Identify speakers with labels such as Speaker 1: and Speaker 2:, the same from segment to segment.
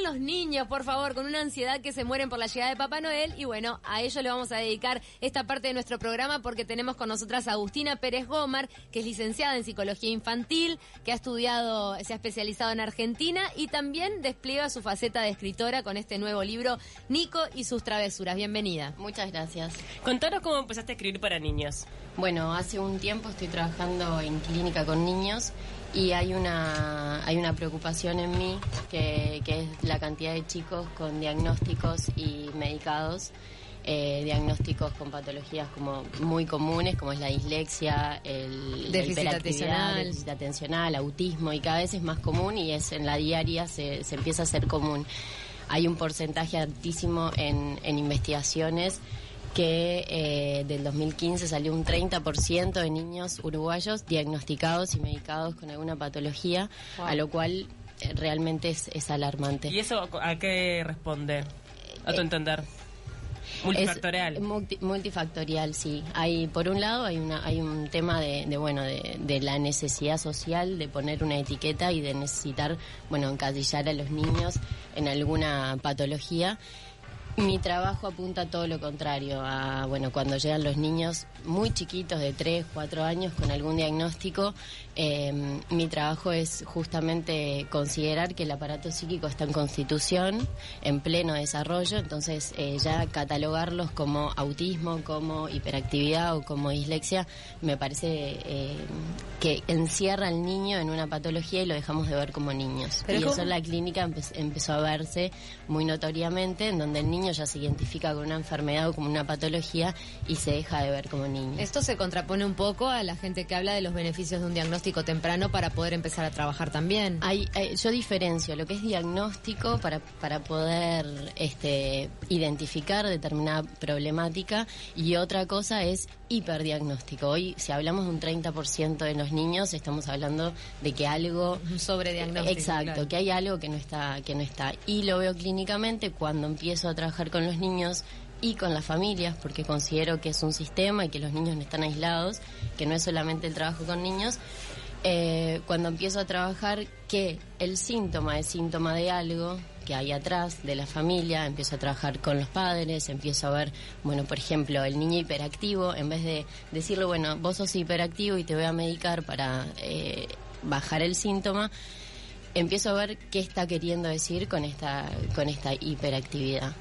Speaker 1: están los niños, por favor, con una ansiedad que se mueren por la llegada de Papá Noel? Y bueno, a ello le vamos a dedicar esta parte de nuestro programa porque tenemos con nosotras a Agustina Pérez Gómez, que es licenciada en psicología infantil, que ha estudiado, se ha especializado en Argentina y también despliega su faceta de escritora con este nuevo libro, Nico y sus travesuras. Bienvenida.
Speaker 2: Muchas gracias.
Speaker 3: Contanos cómo empezaste a escribir para niños.
Speaker 2: Bueno, hace un tiempo estoy trabajando en clínica con niños y hay una, hay una preocupación en mí que, que es la cantidad de chicos con diagnósticos y medicados. eh, diagnósticos con patologías como muy comunes como es la dislexia, el,
Speaker 1: Déficit atencional.
Speaker 2: déficit atencional, autismo y cada vez es más común y es en la diaria se, se empieza a ser común. Hay un porcentaje altísimo en, en investigaciones que eh, del 2015 salió un 30% de niños uruguayos diagnosticados y medicados con alguna patología,
Speaker 1: Wow.
Speaker 2: a lo cual eh, realmente es, es alarmante.
Speaker 3: ¿Y eso a qué responde? A tu
Speaker 2: Eh,
Speaker 3: entender.
Speaker 2: Es
Speaker 3: Multifactorial.
Speaker 2: multi- multifactorial, sí. Hay, por un lado, hay una, hay un tema de, de, bueno, de, de la necesidad social de poner una etiqueta y de necesitar, bueno, encasillar a los niños en alguna patología. Mi trabajo apunta a todo lo contrario, a, bueno, cuando llegan los niños muy chiquitos de 3, 4 años con algún diagnóstico, eh, mi trabajo es justamente considerar que el aparato psíquico está en constitución, en pleno desarrollo, entonces eh, ya catalogarlos como autismo, como hiperactividad o como dislexia, me parece eh, que encierra al niño en una patología y lo dejamos de ver como niños.
Speaker 1: Pero
Speaker 2: y
Speaker 1: ¿cómo?
Speaker 2: eso en la clínica empe- empezó a verse muy notoriamente, en donde el niño ya se identifica con una enfermedad o como una patología y se deja de ver como niño.
Speaker 1: Esto se contrapone un poco a la gente que habla de los beneficios de un diagnóstico temprano para poder empezar a trabajar también.
Speaker 2: Hay, hay- yo diferencio lo que es diagnóstico para, para poder este, identificar determinada problemática y otra cosa es hiperdiagnóstico. Hoy, si hablamos de un 30% de los niños, estamos hablando de que algo
Speaker 1: sobrediagnóstico.
Speaker 2: Exacto,
Speaker 1: claro.
Speaker 2: que hay algo que no está, que no está. Y lo veo clínicamente cuando empiezo a trabajar con los niños y con las familias, porque considero que es un sistema y que los niños no están aislados, que no es solamente el trabajo con niños. eh, cuando empiezo a trabajar que el síntoma es síntoma de algo que hay atrás de la familia, empiezo a trabajar con los padres, empiezo a ver, bueno, por ejemplo, el niño hiperactivo, en vez de decirle, bueno, vos sos hiperactivo y te voy a medicar para eh, bajar el síntoma, empiezo a ver qué está queriendo decir con esta con esta hiperactividad.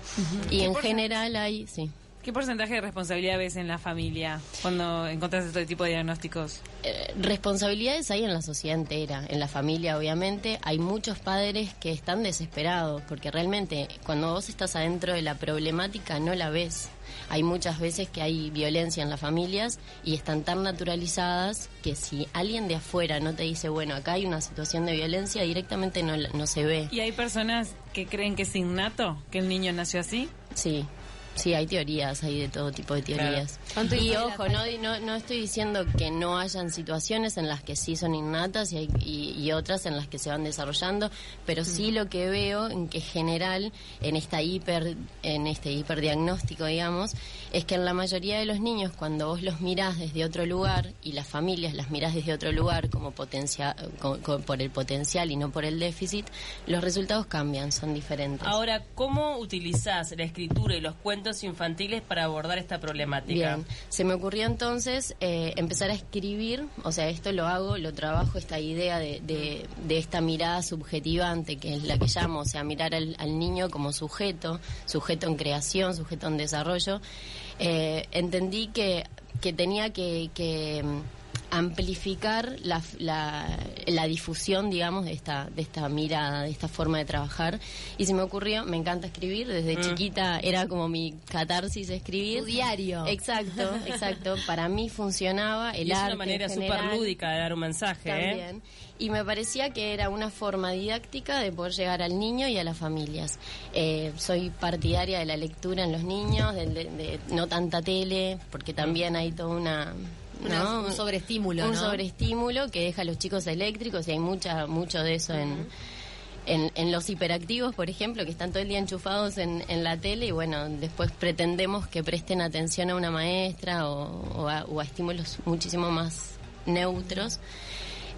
Speaker 2: Y en general hay, sí,
Speaker 4: ¿Qué porcentaje de responsabilidad ves en la familia cuando encontrás este tipo de diagnósticos?
Speaker 2: eh, responsabilidades hay en la sociedad entera, en la familia obviamente. Hay muchos padres que están desesperados porque realmente cuando vos estás adentro de la problemática no la ves. Hay muchas veces que hay violencia en las familias y están tan naturalizadas que si alguien de afuera no te dice, bueno, acá hay una situación de violencia, directamente no, no se ve.
Speaker 4: ¿Y hay personas que creen que es innato, que el niño nació así?
Speaker 2: Sí, sí, hay teorías, hay de todo tipo de teorías.
Speaker 1: ¿Cuánto
Speaker 2: Y ojo, no, no, no estoy diciendo que no hayan situaciones en las que sí son innatas y, hay- y, y otras en las que se van desarrollando, pero sí lo que veo en que general en esta hiper, en este hiperdiagnóstico, digamos, es que en la mayoría de los niños cuando vos los mirás desde otro lugar y las familias las mirás desde otro lugar como potencia, por el potencial y no por el déficit, los resultados cambian, son diferentes.
Speaker 3: Ahora, ¿cómo utilizás la escritura y los cuentos infantiles para abordar esta problemática?
Speaker 2: Bien, se me ocurrió entonces eh, empezar a escribir, o sea, esto lo hago, lo trabajo, esta idea de, de, de esta mirada subjetivante, que es la que llamo, o sea, mirar al, niño como sujeto, sujeto en creación, sujeto en desarrollo. Eh, entendí que, que tenía que, que, amplificar la, la, la difusión, digamos, de esta, de esta mirada, de esta forma de trabajar. Y se me ocurrió, me encanta escribir, desde
Speaker 3: Mm.
Speaker 2: chiquita era como mi catarsis escribir.
Speaker 1: Tu diario.
Speaker 2: Exacto, exacto. Para mí funcionaba el
Speaker 3: y es
Speaker 2: arte.
Speaker 3: una manera súper lúdica de dar un mensaje, ¿eh?
Speaker 2: También. Y me parecía que era una forma didáctica de poder llegar al niño y a las familias. Eh, soy partidaria de la lectura en los niños, de, de- de no tanta tele, porque también hay toda una...
Speaker 1: Una-
Speaker 2: ¿no?
Speaker 1: un sobreestímulo,
Speaker 2: Un
Speaker 1: ¿no?
Speaker 2: sobreestímulo que deja a los chicos eléctricos y hay mucha mucho de eso en... En, en los hiperactivos, por ejemplo, que están todo el día enchufados en, en la tele y bueno, después pretendemos que presten atención a una maestra o, o a, o a estímulos muchísimo más neutros.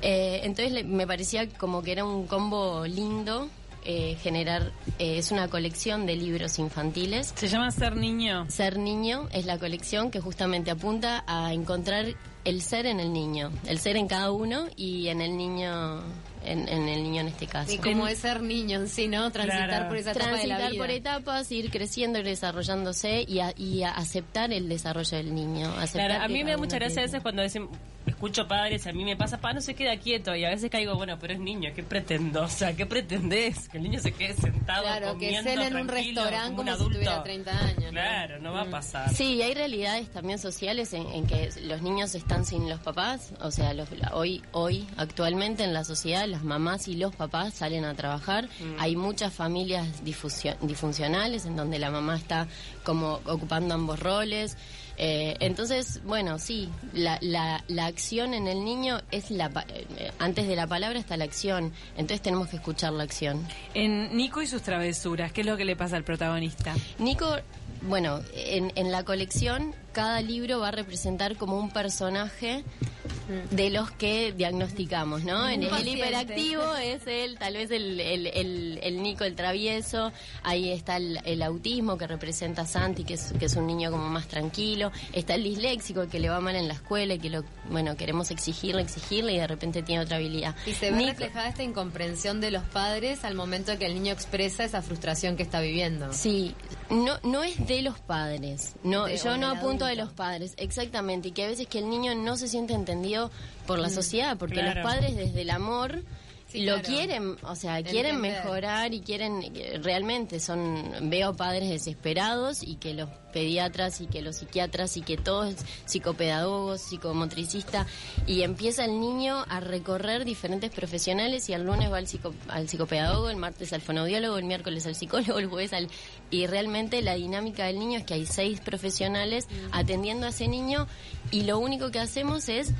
Speaker 2: Eh, entonces le- me parecía como que era un combo lindo eh, generar, eh, es una colección de libros infantiles.
Speaker 4: Se llama Ser Niño.
Speaker 2: Ser Niño es la colección que justamente apunta a encontrar el ser en el niño, el ser en cada uno y en el niño, en, en el niño en este caso.
Speaker 1: Y como es ser niño en sí, ¿no? Transitar
Speaker 3: Claro.
Speaker 1: por esa etapa de la
Speaker 2: Transitar
Speaker 1: vida.
Speaker 2: por etapas, ir creciendo, ir desarrollándose y, a- y a aceptar el desarrollo del niño. aceptar
Speaker 3: Claro, a mí me da mucha gracia a veces cuando dicen, escucho padres, a mí me pasa, pa, no se queda quieto, y a veces caigo, bueno, pero es niño, ¿qué pretendo? O sea, ¿qué pretendés? Que el niño se quede sentado
Speaker 1: Claro, que
Speaker 3: comiendo
Speaker 1: cena en un restaurante
Speaker 3: un
Speaker 1: como si tuviera 30 años. ¿no?
Speaker 3: Claro, no va a pasar.
Speaker 2: Sí, hay realidades también sociales en, en que los niños están sin los papás. O sea, los- la- hoy, hoy, actualmente en la sociedad, las mamás y los papás salen a trabajar. Hay muchas familias disfuncionales en donde la mamá está como ocupando ambos roles. Eh, entonces, bueno, sí, la, la, la acción en el niño es la... eh, antes de la palabra está la acción. Entonces tenemos que escuchar la acción.
Speaker 4: En Nico y sus travesuras, ¿qué es lo que le pasa al protagonista?
Speaker 2: Nico, bueno, en, en la colección cada libro va a representar como un personaje de los que diagnosticamos, ¿no? En el, hiperactivo es él, tal vez el, el, el- el Nico el travieso, ahí está el, el autismo que representa a Santi, que es, que es un niño como más tranquilo, está el disléxico que le va mal en la escuela y que lo, bueno, queremos exigirle, exigirle y de repente tiene otra habilidad.
Speaker 1: Y se ve
Speaker 2: Nico-
Speaker 1: reflejada esta incomprensión de los padres al momento que el niño expresa esa frustración que está viviendo.
Speaker 2: Sí, no, no es de los padres. No,
Speaker 1: De-
Speaker 2: yo no apunto de los padres, exactamente. Y que a veces que el niño no se siente entendido por la sociedad, porque
Speaker 3: Claro.
Speaker 2: los padres desde el amor
Speaker 1: Sí,
Speaker 2: lo
Speaker 1: claro.
Speaker 2: quieren, o sea, quieren
Speaker 1: Entender.
Speaker 2: mejorar y quieren eh, realmente son veo padres desesperados y que los pediatras y que los psiquiatras y que todos psicopedagogos, psicomotricistas y empieza el niño a recorrer diferentes profesionales y el lunes va al, psico- al psicopedagogo, el martes al fonoaudiólogo, el miércoles al psicólogo, el jueves al... Y realmente la dinámica del niño es que hay seis profesionales atendiendo a ese niño y lo único que hacemos es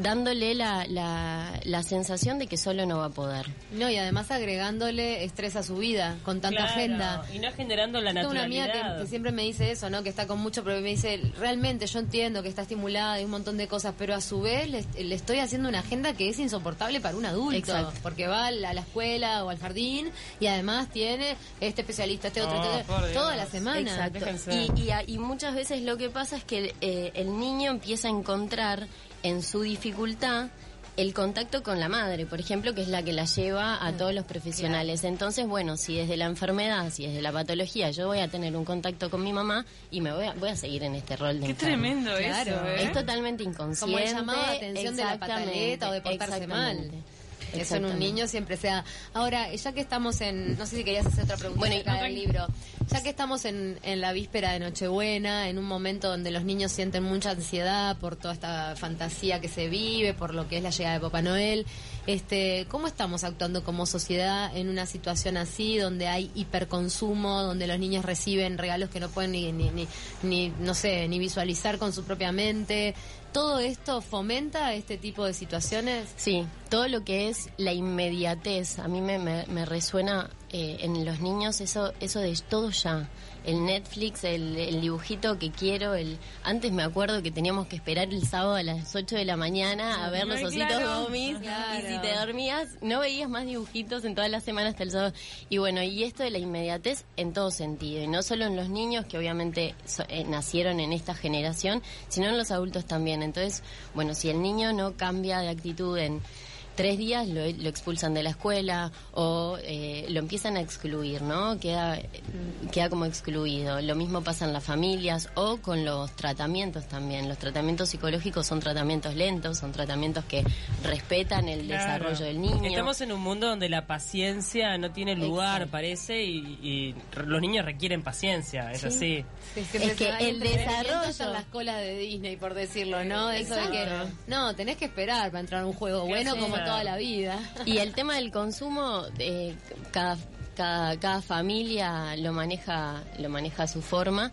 Speaker 2: dándole la, la, la sensación de que solo no va a poder.
Speaker 1: No, y además agregándole estrés a su vida con tanta
Speaker 3: Claro,
Speaker 1: agenda.
Speaker 3: Y no generando la
Speaker 1: Tengo una
Speaker 3: naturalidad.
Speaker 1: amiga que, que siempre me dice eso, ¿no? Que está con mucho problema. Me dice, realmente yo entiendo que está estimulada y un montón de cosas, pero a su vez le, le estoy haciendo una agenda que es insoportable para un adulto.
Speaker 2: Exacto.
Speaker 1: Porque va a la, a la escuela o al jardín y además tiene este especialista, este otro,
Speaker 3: Oh,
Speaker 1: este- toda la semana.
Speaker 2: Exacto. Y, y, a- y muchas veces lo que pasa es que eh, el niño empieza a encontrar en su dificultad el contacto con la madre, por ejemplo, que es la que la lleva a todos los profesionales. Entonces, bueno, si desde la enfermedad, si desde la patología yo voy a tener un contacto con mi mamá y me voy a, voy a seguir en este rol de
Speaker 4: Qué tremendo
Speaker 1: Claro.
Speaker 4: eso, ¿eh?
Speaker 2: Es totalmente inconsciente.
Speaker 1: Como el llamado de atención de la pataleta o de portarse mal. Eso en un niño siempre sea. Ahora, ya que estamos en. No sé si querías hacer otra pregunta
Speaker 2: Bueno, y-
Speaker 1: acerca
Speaker 2: no,
Speaker 1: del libro. Ya que estamos en, en la víspera de Nochebuena, en un momento donde los niños sienten mucha ansiedad por toda esta fantasía que se vive, por lo que es la llegada de Papá Noel, este, ¿cómo estamos actuando como sociedad en una situación así, donde hay hiperconsumo, donde los niños reciben regalos que no pueden ni, ni, ni, ni, no sé, ni visualizar con su propia mente? ¿Todo esto fomenta este tipo de situaciones?
Speaker 2: Sí, todo lo que es la inmediatez, a mí me, me, me resuena eh, en los niños eso, eso de todo ya. El Netflix, el, el dibujito que quiero, el antes me acuerdo que teníamos que esperar el sábado a las 8 de la mañana a ver los ositos
Speaker 4: claro.
Speaker 2: gomis
Speaker 1: Claro.
Speaker 2: y si te dormías no veías más dibujitos en toda la semana hasta el sábado. Y bueno, y esto de la inmediatez en todo sentido, y no solo en los niños que obviamente so- eh, nacieron en esta generación, sino en los adultos también. Entonces, bueno, si el niño no cambia de actitud en tres días lo, lo expulsan de la escuela o eh, lo empiezan a excluir, ¿no? Queda, queda como excluido. Lo mismo pasa en las familias o con los tratamientos también. Los tratamientos psicológicos son tratamientos lentos, son tratamientos que respetan el
Speaker 3: Claro.
Speaker 2: desarrollo del niño.
Speaker 3: Estamos en un mundo donde la paciencia no tiene lugar,
Speaker 2: Exacto.
Speaker 3: parece, y, los niños requieren paciencia, es así.
Speaker 1: Sí,
Speaker 2: Es que el desarrollo-
Speaker 1: en las colas de Disney, por decirlo, ¿no? Eso de que, no, tenés que esperar para entrar a un juego bueno
Speaker 3: Sí.
Speaker 1: Toda la vida.
Speaker 2: Y el tema del consumo, eh, cada, cada, cada familia lo maneja, lo maneja a su forma.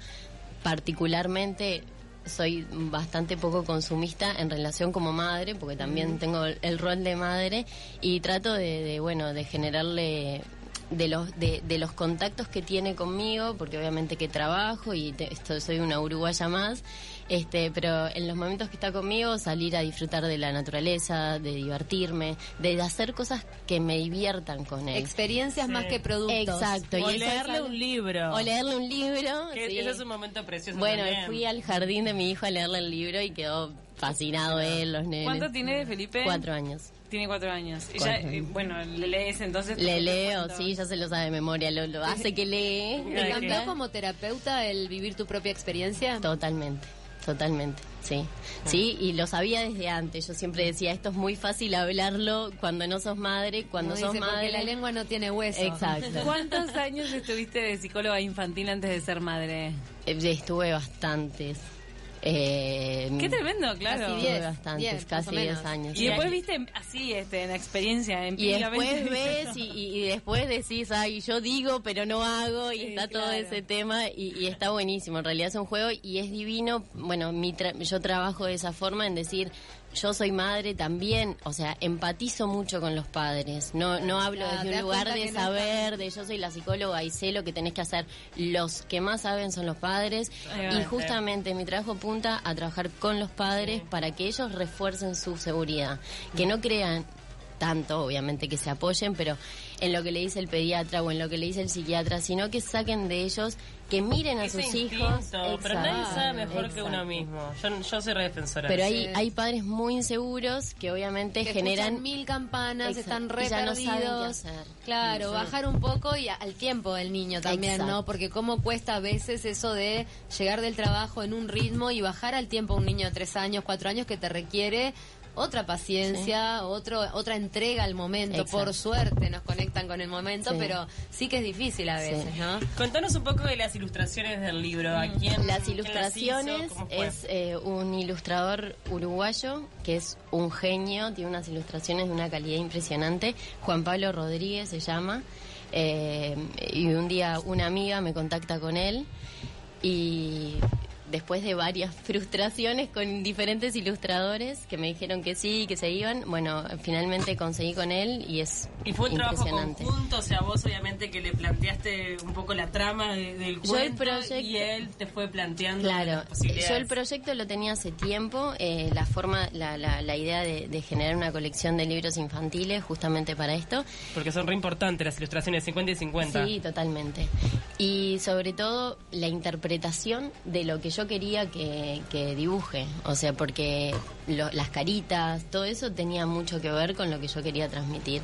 Speaker 2: Particularmente soy bastante poco consumista en relación como madre, porque también tengo el, el rol de madre y trato de, de, bueno, de generarle de los de, de los contactos que tiene conmigo, porque obviamente que trabajo y te- esto, soy una uruguaya más, este, pero en los momentos que está conmigo salir a disfrutar de la naturaleza, de divertirme, de hacer cosas que me diviertan con él.
Speaker 1: Experiencias
Speaker 3: Sí.
Speaker 1: más que productos.
Speaker 2: Exacto.
Speaker 3: O
Speaker 2: y
Speaker 3: leerle un libro.
Speaker 2: O leerle un libro.
Speaker 3: Que
Speaker 2: sí.
Speaker 3: Eso es un momento precioso
Speaker 2: Bueno,
Speaker 3: también.
Speaker 2: fui al jardín de mi hijo a leerle el libro y quedó fascinado él, los nenes.
Speaker 4: ¿Cuánto tiene Felipe?
Speaker 2: Cuatro años.
Speaker 4: Tiene cuatro años. Y
Speaker 2: Cuatro
Speaker 4: ya, eh,
Speaker 2: años.
Speaker 4: bueno, le lees entonces.
Speaker 2: Le leo, sí, ya se lo sabe de memoria, lo, lo hace que lee.
Speaker 1: ¿Te cambió como terapeuta el vivir tu propia experiencia?
Speaker 2: Totalmente, totalmente, sí. Sí, y lo sabía desde antes. Yo siempre decía, esto es muy fácil hablarlo cuando no sos madre, cuando
Speaker 1: No
Speaker 2: sos
Speaker 1: dice, porque
Speaker 2: madre.
Speaker 1: la lengua no tiene hueso.
Speaker 2: Exacto.
Speaker 4: ¿Cuántos años estuviste de psicóloga infantil antes de ser madre?
Speaker 2: Eh, Estuve bastantes. Eh,
Speaker 4: Qué tremendo, claro.
Speaker 1: Casi
Speaker 2: Estuve
Speaker 1: diez,
Speaker 2: bastantes,
Speaker 1: diez, más
Speaker 2: casi
Speaker 1: o menos.
Speaker 2: 10 años.
Speaker 4: Y después viste así, este, en la experiencia,
Speaker 2: Y
Speaker 4: empíricamente.
Speaker 2: después ves y, y- y después decís, ay, yo digo, pero no hago, y
Speaker 4: Sí,
Speaker 2: está todo ese tema, y, y está buenísimo. En realidad es un juego y es divino. Bueno, mi tra- yo trabajo de esa forma en decir, yo soy madre también, o sea, empatizo mucho con los padres. No, no hablo
Speaker 1: te
Speaker 2: desde un lugar de
Speaker 1: no
Speaker 2: saber, de yo soy la psicóloga y sé lo que tenés que hacer. Los que más saben son los padres, y justamente mi trabajo punta a trabajar con los padres para que ellos refuercen su seguridad, que no crean tanto, obviamente que se apoyen, pero en lo que le dice el pediatra o en lo que le dice el psiquiatra, sino que saquen de ellos, que miren a
Speaker 3: Ese
Speaker 2: sus
Speaker 3: instinto,
Speaker 2: hijos.
Speaker 3: Pero nadie
Speaker 2: Exacto,
Speaker 3: sabe mejor que uno
Speaker 2: exacto.
Speaker 3: mismo. Yo, yo soy re defensora.
Speaker 2: Pero
Speaker 3: de
Speaker 2: hay,
Speaker 1: Sí.
Speaker 2: hay padres muy inseguros que obviamente
Speaker 1: que
Speaker 2: generan...
Speaker 1: mil campanas,
Speaker 2: Exacto.
Speaker 1: están re
Speaker 2: Y ya no saben qué hacer.
Speaker 1: Claro,
Speaker 2: Sí.
Speaker 1: bajar un poco y a- al tiempo del niño también,
Speaker 2: Exacto.
Speaker 1: ¿no? Porque cómo cuesta a veces eso de llegar del trabajo en un ritmo y bajar al tiempo a un niño de tres años, cuatro años que te requiere otra paciencia, otro, otra entrega al momento.
Speaker 2: Exacto.
Speaker 1: Por suerte nos conectan con el momento,
Speaker 2: Sí.
Speaker 1: pero sí que es difícil a
Speaker 2: Sí.
Speaker 1: veces, ¿no?
Speaker 3: Contanos un poco de las ilustraciones del libro. ¿A quién,
Speaker 2: Las
Speaker 3: quién
Speaker 2: ilustraciones es eh, un ilustrador uruguayo que es un genio, tiene unas ilustraciones de una calidad impresionante. Juan Pablo Rodríguez se llama. eh, y un día una amiga me contacta con él y después de varias frustraciones con diferentes ilustradores que me dijeron que sí, que se iban, bueno, finalmente conseguí con él y es
Speaker 3: Y fue un trabajo
Speaker 2: impresionante.
Speaker 3: conjunto, o sea, vos obviamente que le planteaste un poco la trama de- del
Speaker 2: Yo el proyecto-
Speaker 3: y él te fue planteando
Speaker 2: Claro,
Speaker 3: las posibilidades.
Speaker 2: yo el proyecto lo tenía hace tiempo, eh, la forma, la, la, la idea de, de generar una colección de libros infantiles justamente para esto.
Speaker 3: Porque son re importantes las ilustraciones 50 y 50.
Speaker 2: Sí, totalmente. Y sobre todo la interpretación de lo que yo quería que, que dibuje, o sea, porque lo- las caritas, todo eso tenía mucho que ver con lo que yo quería transmitir.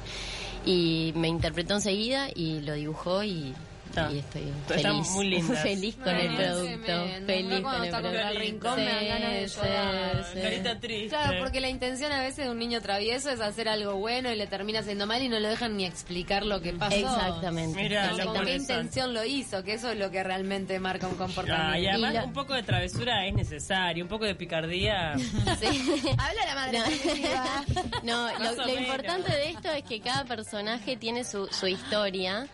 Speaker 2: Y me interpretó enseguida y lo dibujó y,
Speaker 3: Está.
Speaker 2: y estoy
Speaker 3: Está
Speaker 2: feliz.
Speaker 3: muy lindas.
Speaker 2: feliz con el producto. Feliz con el
Speaker 1: está contra
Speaker 2: producto.
Speaker 1: el rincón me dan ganas de llorar.
Speaker 3: Carita triste.
Speaker 1: Claro, porque la intención a veces de un niño travieso es hacer algo bueno y le termina haciendo mal y no lo dejan ni explicar lo que pasó.
Speaker 2: Exactamente.
Speaker 3: Lo
Speaker 1: con qué intención lo hizo, que eso es lo que realmente marca un
Speaker 3: Ah,
Speaker 1: comportamiento.
Speaker 3: y además
Speaker 2: Y la-
Speaker 3: un poco de travesura es necesario, un poco de picardía.
Speaker 2: Sí.
Speaker 1: Habla la madre.
Speaker 2: No,
Speaker 3: Más
Speaker 2: lo, lo importante de esto es que cada personaje tiene su, su historia.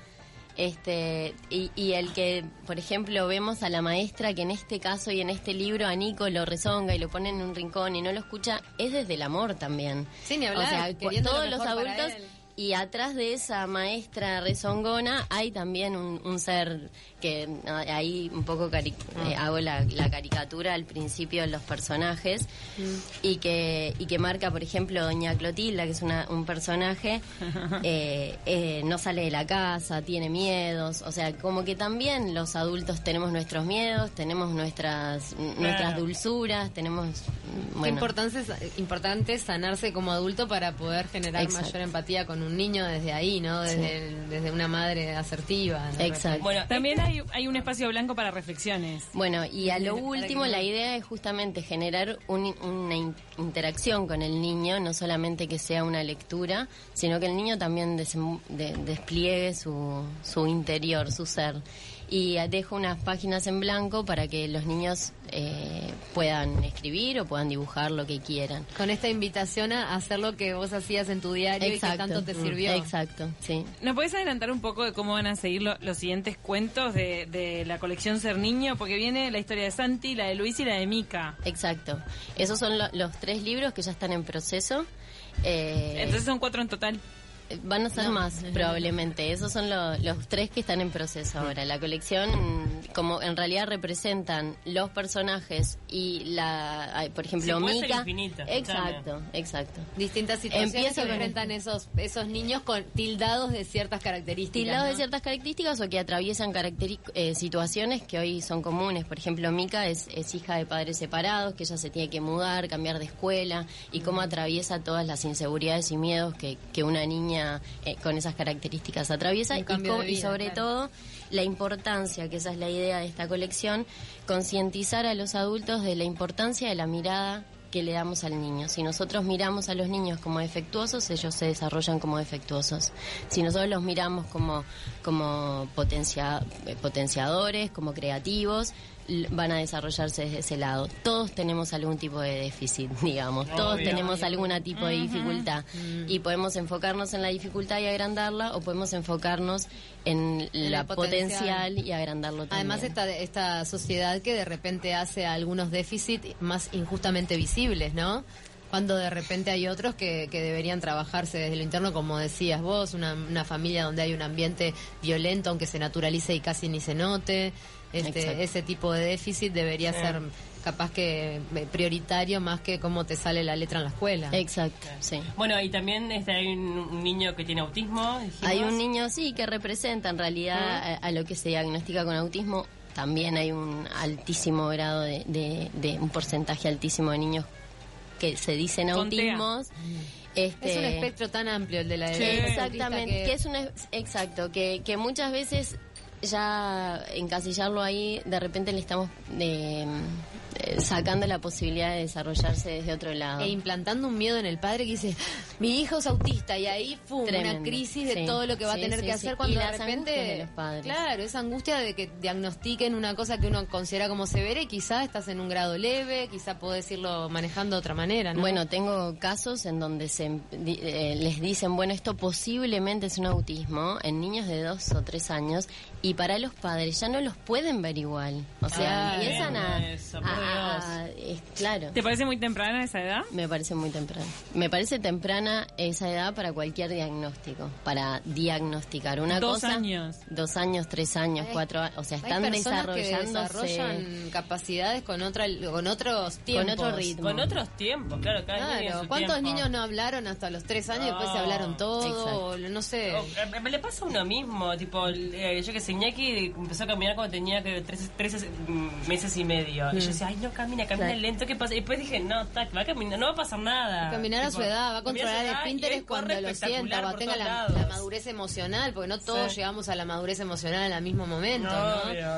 Speaker 2: Este, y, y el que, por ejemplo, vemos a la maestra que en este caso y en este libro a Nico lo rezonga y lo pone en un rincón y no lo escucha, es desde el amor también.
Speaker 1: Sí, ni hablar,
Speaker 2: O sea,
Speaker 1: lo
Speaker 2: todos los adultos y atrás de esa maestra rezongona hay también un, un ser que ah, ahí un poco cari-
Speaker 1: Ah.
Speaker 2: eh, hago la, la caricatura al principio de los personajes
Speaker 1: Mm.
Speaker 2: y que y que marca por ejemplo doña Clotilda que es una, un personaje eh, eh, no sale de la casa tiene miedos o sea como que también los adultos tenemos nuestros miedos tenemos nuestras nuestras dulzuras tenemos mm,
Speaker 1: Qué
Speaker 2: bueno
Speaker 1: importante es, importante es sanarse como adulto para poder generar
Speaker 2: Exacto.
Speaker 1: mayor empatía con un niño desde ahí, ¿no? Desde, el- desde una madre asertiva. ¿no?
Speaker 2: Exacto.
Speaker 3: Bueno,
Speaker 4: También hay, hay un espacio blanco para reflexiones.
Speaker 2: Bueno, y a lo último, la idea es justamente generar un- una in- interacción con el niño, no solamente que sea una lectura, sino que el niño también de- despliegue su, su interior, su ser. Y dejo unas páginas en blanco para que los niños eh, puedan escribir o puedan dibujar lo que quieran.
Speaker 1: Con esta invitación a hacer lo que vos hacías en tu diario y que tanto te
Speaker 2: Mm,
Speaker 1: sirvió.
Speaker 2: Exacto, sí.
Speaker 4: ¿Nos podés adelantar un poco de cómo van a seguir lo- los siguientes cuentos de, de la colección Ser Niño? Porque viene la historia de Santi, la de Luis y la de Mica.
Speaker 2: Exacto. Esos son lo- los tres libros que ya están en proceso. Eh,
Speaker 4: Entonces son cuatro en total.
Speaker 2: Van a ser más, probablemente. Esos son lo- los tres que están en proceso ahora. La colección, como en realidad representan los personajes y la, por ejemplo,
Speaker 3: Sí, puede ser
Speaker 2: Mika.
Speaker 3: infinita,
Speaker 2: Exacto, exacto.
Speaker 1: Distintas situaciones
Speaker 2: Empieza
Speaker 1: que
Speaker 2: con-
Speaker 1: enfrentan esos, esos niños con tildados de ciertas características.
Speaker 2: Tildados de ciertas características o que atraviesan caracteri- eh, situaciones que hoy son comunes. Por ejemplo, Mika es, es hija de padres separados, que ella se tiene que mudar, cambiar de escuela y cómo atraviesa todas las inseguridades y miedos que, que una niña eh, con esas características atraviesa y, sobre
Speaker 1: claro.
Speaker 2: todo la importancia, que esa es la idea de esta colección, concientizar a los adultos de la importancia de la mirada que le damos al niño. Si nosotros miramos a los niños como defectuosos, ellos se desarrollan como defectuosos. Si nosotros los miramos como, como potencia- eh, potenciadores, como creativos, van a desarrollarse desde ese lado. Todos tenemos algún tipo de déficit, digamos. Todos tenemos algún tipo de dificultad. Y podemos enfocarnos en la dificultad y agrandarla, o podemos enfocarnos en,
Speaker 1: En
Speaker 2: la
Speaker 1: el potencial.
Speaker 2: potencial y agrandarlo también.
Speaker 1: Además, esta, esta sociedad que de repente hace algunos déficits más injustamente visibles, ¿no? Cuando de repente hay otros que, que deberían trabajarse desde lo interno, como decías vos, una, una familia donde hay un ambiente violento, aunque se naturalice y casi ni se note. Este, ese tipo de déficit debería ser capaz que eh, prioritario más que cómo te sale la letra en la escuela.
Speaker 2: Exacto, sí.
Speaker 3: Bueno, y también este, hay un, un niño que tiene autismo. dijimos.
Speaker 2: Hay un niño, sí, que representa en realidad a, a lo que se diagnostica con autismo. También hay un altísimo grado de, de- de- un porcentaje altísimo de niños que se dicen autismos. Este,
Speaker 1: Es un espectro tan amplio el de la
Speaker 4: Sí.
Speaker 1: del autista
Speaker 2: Exactamente, que, es una exacto, que, que muchas veces ya encasillarlo ahí, de repente le estamos eh, sacando la posibilidad de desarrollarse desde otro lado.
Speaker 1: E implantando un miedo en el padre que dice, mi hijo es autista y ahí fue una crisis de
Speaker 2: Sí.
Speaker 1: todo lo que va
Speaker 2: Sí,
Speaker 1: a tener
Speaker 2: sí,
Speaker 1: que
Speaker 2: sí.
Speaker 1: hacer
Speaker 2: Y
Speaker 1: cuando de
Speaker 2: las
Speaker 1: repente...
Speaker 2: de los padres.
Speaker 1: Claro, esa angustia de que diagnostiquen una cosa que uno considera como severa y quizás estás en un grado leve, quizás podés irlo manejando de otra manera, ¿no?
Speaker 2: Bueno, tengo casos en donde se di- eh, les dicen, bueno, esto posiblemente es un autismo en niños de dos o tres años y para los padres ya no los pueden ver igual. O sea,
Speaker 1: Ah,
Speaker 2: empiezan a,
Speaker 3: bien, eso, por
Speaker 2: a- a- es- claro.
Speaker 4: ¿Te parece muy temprana esa edad?
Speaker 2: Me parece muy temprano. Me parece temprana esa edad para cualquier diagnóstico, para diagnosticar una
Speaker 4: Dos
Speaker 2: cosa.
Speaker 4: años.
Speaker 2: Dos años, tres años,
Speaker 1: Hay-
Speaker 2: cuatro años. O sea, están
Speaker 1: personas que
Speaker 2: desarrollándose
Speaker 1: desarrollan capacidades con otra con otros tiempos.
Speaker 2: otro ritmo.
Speaker 3: Con otros tiempos, claro. Cada
Speaker 1: Claro, ¿cuántos
Speaker 3: tiempo.
Speaker 1: niños no hablaron hasta los tres años y después se hablaron todo?
Speaker 2: Exacto.
Speaker 1: No sé.
Speaker 3: O, me le pasa a uno mismo, tipo, eh, yo que sé, Iñaki empezó a caminar cuando tenía creo, 13, 13, mm, meses y medio. Y yo decía, ay, no camina, camina
Speaker 2: Claro.
Speaker 3: lento, ¿qué pasa? Y después dije, no, tac, va a caminar, no va a pasar nada.
Speaker 1: Caminar a su edad, va a controlar el
Speaker 3: corre
Speaker 1: cuando lo sienta, cuando tenga la, la madurez emocional, porque no todos
Speaker 3: Sí.
Speaker 1: llegamos a la madurez emocional en el mismo momento,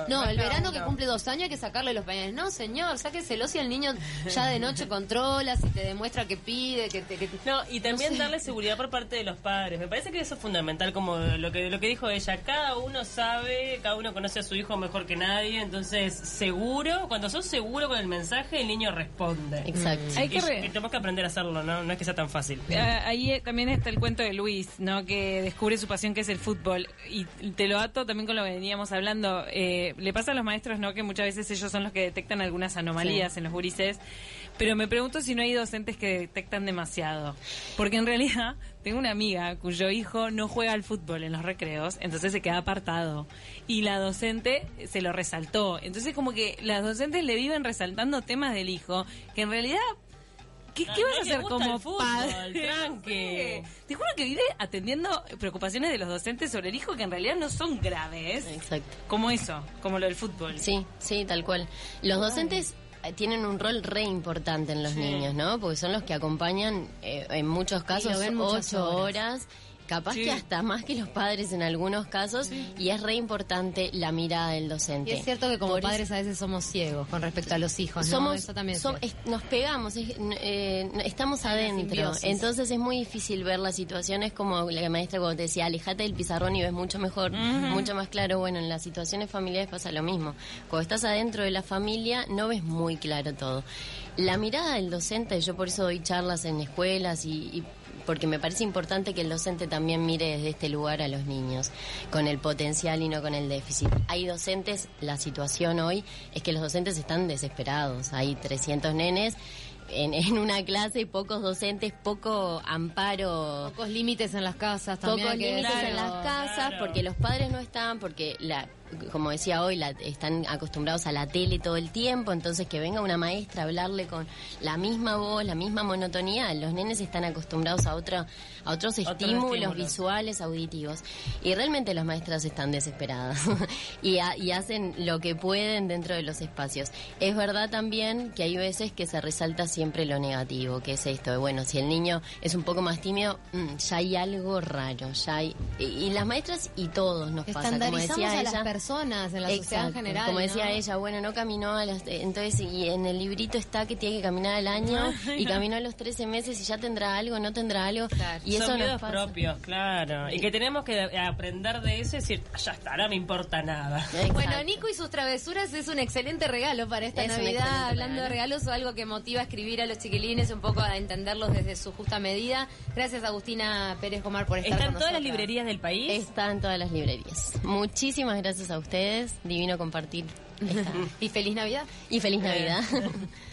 Speaker 1: ¿no? El verano que cumple dos años hay que sacarle los pañales. No, señor, sáqueselo si el niño ya de noche controla, si te demuestra que pide, que te... que te-
Speaker 3: No, y también darle seguridad por parte de los padres. Me parece que eso es fundamental, como lo que lo que dijo ella. Cada uno sabe, cada uno conoce a su hijo mejor que nadie. Entonces, seguro, cuando sos seguro con el mensaje, el niño responde.
Speaker 2: Exacto.
Speaker 4: Hay que
Speaker 3: Y,
Speaker 4: re-
Speaker 3: y tenemos que aprender a hacerlo, ¿no? No es que sea tan fácil.
Speaker 4: Ah, Ahí eh, también está el cuento de Luis, ¿no? Que descubre su pasión que es el fútbol. Y te lo ato también con lo que veníamos hablando. Eh, le pasa a los maestros, ¿no? Que muchas veces ellos son los que detectan algunas anomalías en los gurises. Pero me pregunto si no hay docentes que detectan demasiado. Porque en realidad tengo una amiga cuyo hijo no juega al fútbol en los recreos, entonces se queda apartado. Y la docente se lo resaltó. Entonces como que las docentes le viven resaltando temas del hijo que en realidad ¿Qué, vas a hacer como
Speaker 3: el fútbol,
Speaker 4: padre? Te juro que vive atendiendo preocupaciones de los docentes sobre el hijo que en realidad no son graves.
Speaker 2: Exacto.
Speaker 4: Como eso, como lo del fútbol.
Speaker 2: Sí, sí, tal cual. Los docentes tienen un rol re importante en los niños, ¿no? Porque son los que acompañan, eh, en muchos casos,
Speaker 1: ven
Speaker 2: ocho
Speaker 1: horas.
Speaker 2: horas. Capaz
Speaker 4: Sí.
Speaker 2: que hasta más que los padres en algunos casos, y es re importante la mirada del docente.
Speaker 1: Y es cierto que como
Speaker 2: Por eso-
Speaker 1: padres a veces somos ciegos con respecto a los hijos, ¿no?
Speaker 2: somos,
Speaker 1: Eso también es
Speaker 2: som-
Speaker 1: cierto.
Speaker 2: es- nos pegamos, es- eh, estamos adentro. Entonces es muy difícil ver las situaciones como la maestra cuando te decía, alejate del pizarrón y ves mucho mejor, mucho más claro. Bueno, en las situaciones familiares pasa lo mismo. Cuando estás adentro de la familia no ves muy claro todo. La mirada del docente, yo por eso doy charlas en escuelas y, y porque me parece importante que el docente también mire desde este lugar a los niños, con el potencial y no con el déficit. Hay docentes, la situación hoy es que los docentes están desesperados, hay 300 nenes. en, en una clase, pocos docentes, poco amparo.
Speaker 1: Pocos límites en las casas también.
Speaker 2: Pocos límites en las casas,
Speaker 3: Claro.
Speaker 2: porque los padres no están, porque la como decía hoy, la, están acostumbrados a la tele todo el tiempo, entonces que venga una maestra a hablarle con la misma voz, la misma monotonía, los nenes están acostumbrados a otra, a otros estímulos,
Speaker 3: estímulos.
Speaker 2: visuales, auditivos. Y realmente las maestras están desesperadas y, ha- y hacen lo que pueden dentro de los espacios. Es verdad también que hay veces que se resalta siempre lo negativo, que es esto, de, bueno, si el niño es un poco más tímido, mm, ya hay algo raro, ya hay... Y, y las maestras y todos nos pasa, como decía
Speaker 1: a las
Speaker 2: ella.
Speaker 1: Personas en la sociedad en general.
Speaker 2: Como
Speaker 1: ¿no?
Speaker 2: decía ella, bueno, no caminó a las, eh, entonces y en el librito está que tiene que caminar al año y caminó a los 13 meses y ya tendrá algo, no tendrá algo.
Speaker 1: Claro.
Speaker 2: Y eso
Speaker 3: Son
Speaker 2: nos
Speaker 3: miedos
Speaker 2: pasa.
Speaker 3: propios, claro. Y que tenemos que aprender de eso y decir, "Ah, ya está, no me importa nada.
Speaker 2: Exacto.
Speaker 1: Bueno, Nico y sus travesuras es un excelente regalo para esta
Speaker 2: Es
Speaker 1: Navidad. Hablando de
Speaker 2: regalo.
Speaker 1: regalos o algo que motiva a escribir a los chiquilines, un poco a entenderlos desde su justa medida. Gracias, Agustina Pérez Gomar, por estar
Speaker 3: ¿Están
Speaker 1: con
Speaker 3: todas las librerías del país?
Speaker 2: Está en todas las librerías. Muchísimas gracias a ustedes. Divino compartir. esta-
Speaker 1: Y feliz Navidad.
Speaker 2: Y feliz Navidad.